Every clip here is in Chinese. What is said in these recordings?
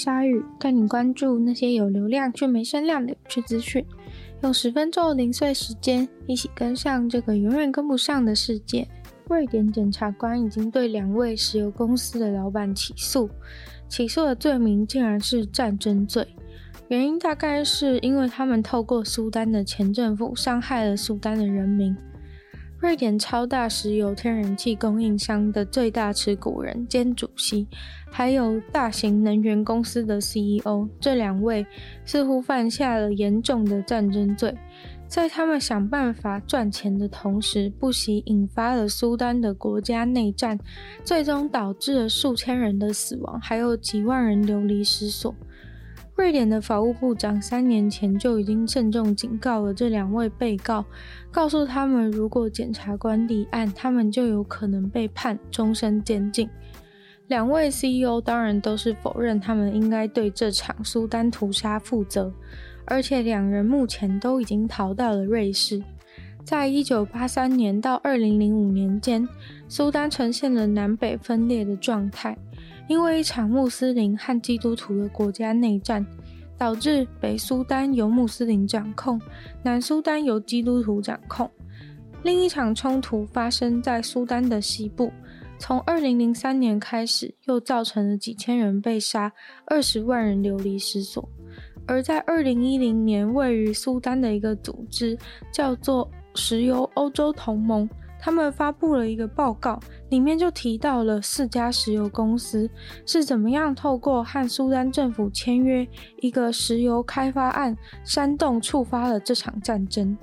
鲨语，带你关注那些有流量却没声量的有趣资讯，用十分钟零碎时间，一起跟上这个永远跟不上的世界。瑞典检察官已经对两位石油公司的老板起诉，起诉的罪名竟然是战争罪，原因大概是因为他们透过苏丹的前政府伤害了苏丹的人民。瑞典超大石油天然气供应商的最大持股人兼主席，还有大型能源公司的 CEO，这两位似乎犯下了严重的战争罪。在他们想办法赚钱的同时，不惜引发了苏丹的国家内战，最终导致了数千人的死亡，还有几万人流离失所。瑞典的法务部长三年前就已经慎重警告了这两位被告，告诉他们，如果检察官立案，他们就有可能被判终身监禁。两位 CEO 当然都是否认他们应该对这场苏丹屠杀负责。而且两人目前都已经逃到了瑞士。在一九八三年到二零零五年间，苏丹呈现了南北分裂的状态，因为一场穆斯林和基督徒的国家内战，导致北苏丹由穆斯林掌控，南苏丹由基督徒掌控。另一场冲突发生在苏丹的西部，从二零零三年开始，又造成了几千人被杀，二十万人流离失所。而在二零一零年，位于苏丹的一个组织叫做石油欧洲同盟，他们发布了一个报告，里面就提到了四家石油公司是怎么样透过和苏丹政府签约一个石油开发案，煽动触发了这场战争。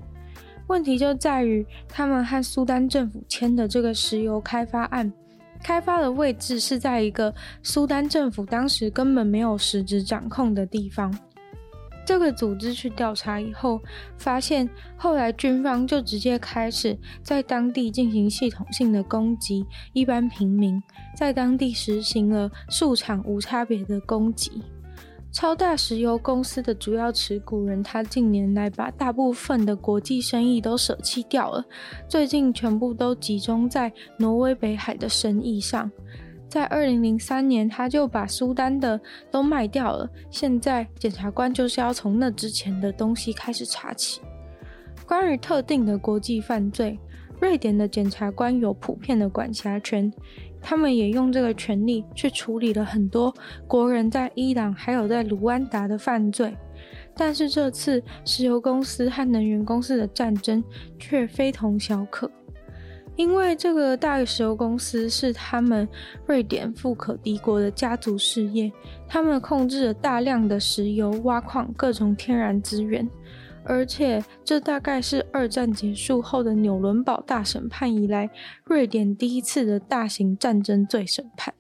问题就在于，他们和苏丹政府签的这个石油开发案，开发的位置是在一个苏丹政府当时根本没有实质掌控的地方。这个组织去调查以后，发现后来军方就直接开始在当地进行系统性的攻击一般平民，在当地实行了数场无差别的攻击。超大石油公司的主要持股人，他近年来把大部分的国际生意都舍弃掉了，最近全部都集中在挪威北海的生意上。在二零零三年，他就把苏丹的都卖掉了。现在检察官就是要从那之前的东西开始查起。关于特定的国际犯罪，瑞典的检察官有普遍的管辖权，他们也用这个权利去处理了很多国人在伊朗还有在卢安达的犯罪。但是这次石油公司和能源公司的战争却非同小可。因为这个大石油公司是他们瑞典富可敌国的家族事业，他们控制了大量的石油、挖矿、各种天然资源，而且这大概是二战结束后的纽伦堡大审判以来，瑞典第一次的大型战争罪审判。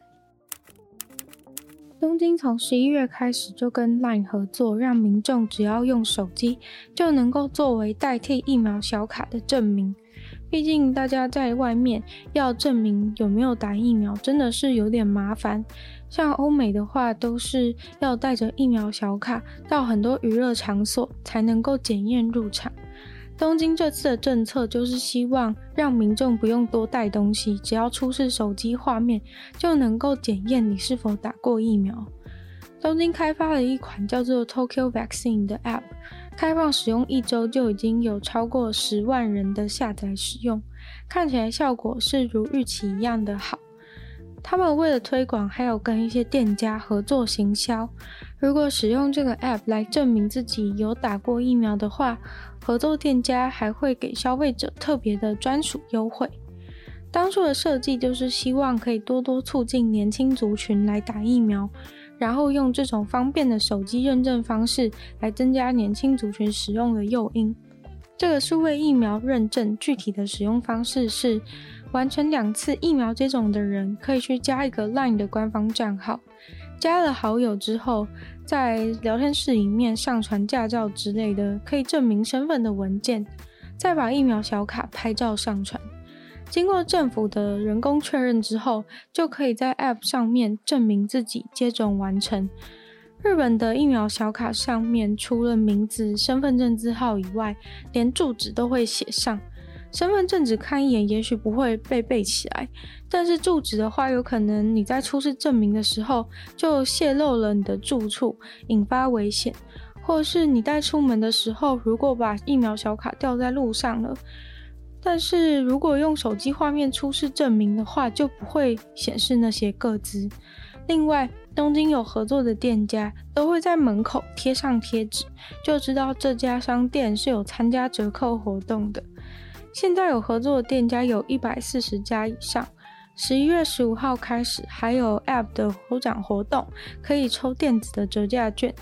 东京从十一月开始就跟 LINE 合作，让民众只要用手机就能够作为代替疫苗小卡的证明。毕竟，大家在外面要证明有没有打疫苗，真的是有点麻烦。像欧美的话，都是要带着疫苗小卡到很多娱乐场所才能够检验入场。东京这次的政策就是希望让民众不用多带东西，只要出示手机画面就能够检验你是否打过疫苗。东京开发了一款叫做 Tokyo Vaccine 的 App。开放使用一周就已经有超过十万人的下载使用，看起来效果是如预期一样的好。他们为了推广，还有跟一些店家合作行销。如果使用这个 app 来证明自己有打过疫苗的话，合作店家还会给消费者特别的专属优惠。当初的设计就是希望可以多多促进年轻族群来打疫苗。然后用这种方便的手机认证方式来增加年轻族群使用的诱因。这个数位疫苗认证具体的使用方式是，完成两次疫苗接种的人，可以去加一个 LINE 的官方账号。加了好友之后，在聊天室里面上传驾照之类的可以证明身份的文件，再把疫苗小卡拍照上传。经过政府的人工确认之后，就可以在 App 上面证明自己接种完成。日本的疫苗小卡上面除了名字、身份证字号以外，连住址都会写上。身份证只看一眼，也许不会被背起来，但是住址的话，有可能你在出示证明的时候就泄露了你的住处，引发危险；或是你带出门的时候，如果把疫苗小卡掉在路上了，但是如果用手机画面出示证明的话，就不会显示那些个资。另外，东京有合作的店家都会在门口贴上贴纸，就知道这家商店是有参加折扣活动的。现在有合作的店家有一百四十家以上。十一月十五号开始，还有 App 的抽奖活动，可以抽电子的折价券。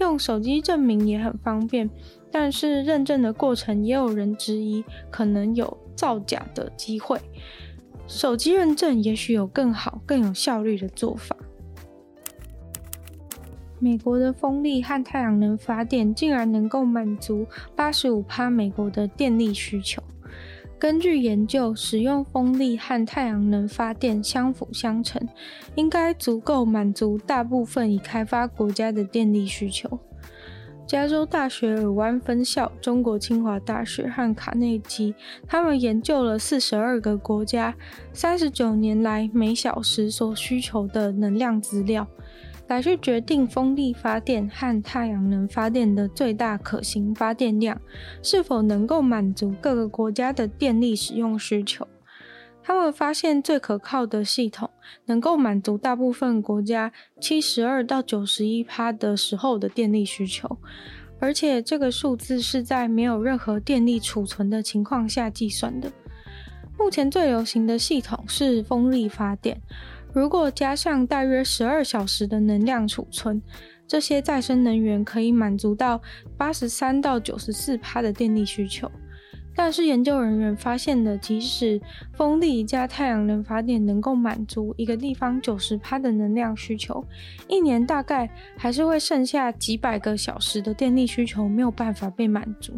用手机证明也很方便，但是认证的过程也有人质疑，可能有造假的机会。手机认证也许有更好、更有效率的做法。美国的风力和太阳能发电竟然能够满足八十五趴美国的电力需求。根据研究，使用风力和太阳能发电相辅相成，应该足够满足大部分已开发国家的电力需求。加州大学尔湾分校、中国清华大学和卡内基，他们研究了四十二个国家三十九年来每小时所需求的能量资料。来去决定风力发电和太阳能发电的最大可行发电量是否能够满足各个国家的电力使用需求。他们发现最可靠的系统能够满足大部分国家七十二到九十一趴的时候的电力需求，而且这个数字是在没有任何电力储存的情况下计算的。目前最流行的系统是风力发电。如果加上大约十二小时的能量储存，这些再生能源可以满足到八十三到九十四趴的电力需求。但是研究人员发现的，即使风力加太阳能发电能够满足一个地方九十趴的能量需求，一年大概还是会剩下几百个小时的电力需求没有办法被满足。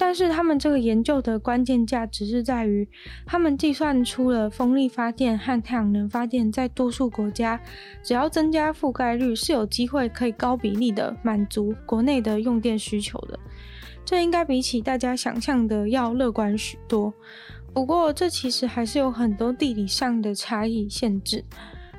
但是他们这个研究的关键价值是在于，他们计算出了风力发电和太阳能发电在多数国家，只要增加覆盖率，是有机会可以高比例的满足国内的用电需求的。这应该比起大家想象的要乐观许多。不过，这其实还是有很多地理上的差异限制。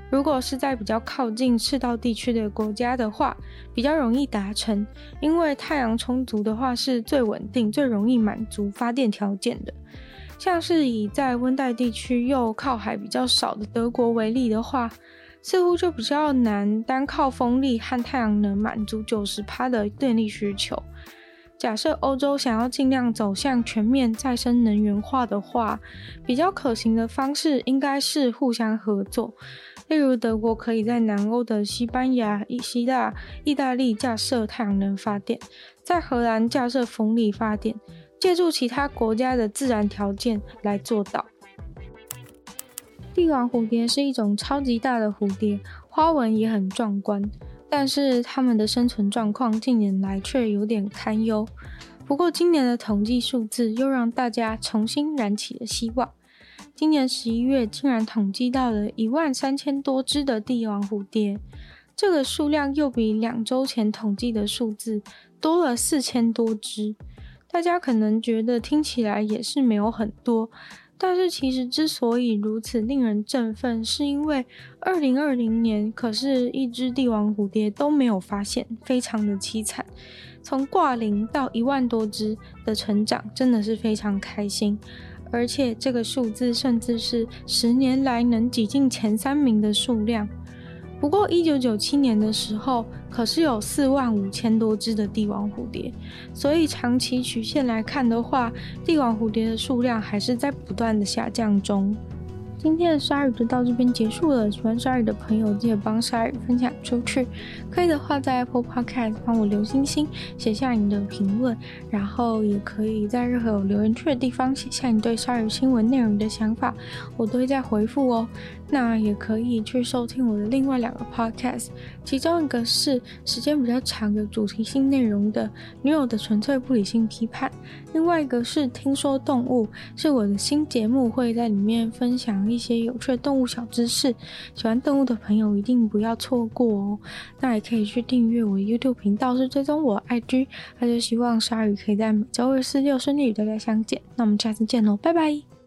如果是在比较靠近赤道地区的国家的话，比较容易达成，因为太阳充足的话是最稳定、最容易满足发电条件的。像是以在温带地区又靠海比较少的德国为例的话，似乎就比较难单靠风力和太阳能满足九十趴的电力需求。假设欧洲想要尽量走向全面再生能源化的话，比较可行的方式应该是互相合作。例如，德国可以在南欧的西班牙、希腊、意大利架设太阳能发电，在荷兰架设风力发电，借助其他国家的自然条件来做到。帝王蝴蝶是一种超级大的蝴蝶，花纹也很壮观。但是它们的生存状况近年来却有点堪忧。不过今年的统计数字又让大家重新燃起了希望。今年十一月竟然统计到了一万三千多只的帝王蝴蝶，这个数量又比两周前统计的数字多了四千多只。大家可能觉得听起来也是没有很多。但是其实之所以如此令人振奋，是因为二零二零年可是一只帝王蝴蝶都没有发现，非常的凄惨。从挂零到一万多只的成长，真的是非常开心。而且这个数字甚至是十年来能挤进前三名的数量。不过，一九九七年的时候，可是有四万五千多只的帝王蝴蝶，所以长期曲线来看的话，帝王蝴蝶的数量还是在不断的下降中。今天的鲨鱼就到这边结束了。喜欢鲨鱼的朋友，记得帮鲨鱼分享出去。可以的话，在 Apple Podcast 帮我留星星，写下你的评论，然后也可以在任何有留言区的地方写下你对鲨鱼新闻内容的想法，我都会在回复哦。那也可以去收听我的另外两个 podcast，其中一个是时间比较长、有主题性内容的《女友的纯粹不理性批判》，另外一个是《听说动物》，是我的新节目，会在里面分享一些有趣的动物小知识，喜欢动物的朋友一定不要错过哦。那也可以去订阅我的 YouTube 频道，是追踪我的 IG，那就希望鲨鱼可以在每周二、四、六顺利与大家相见。那我们下次见喽，拜拜。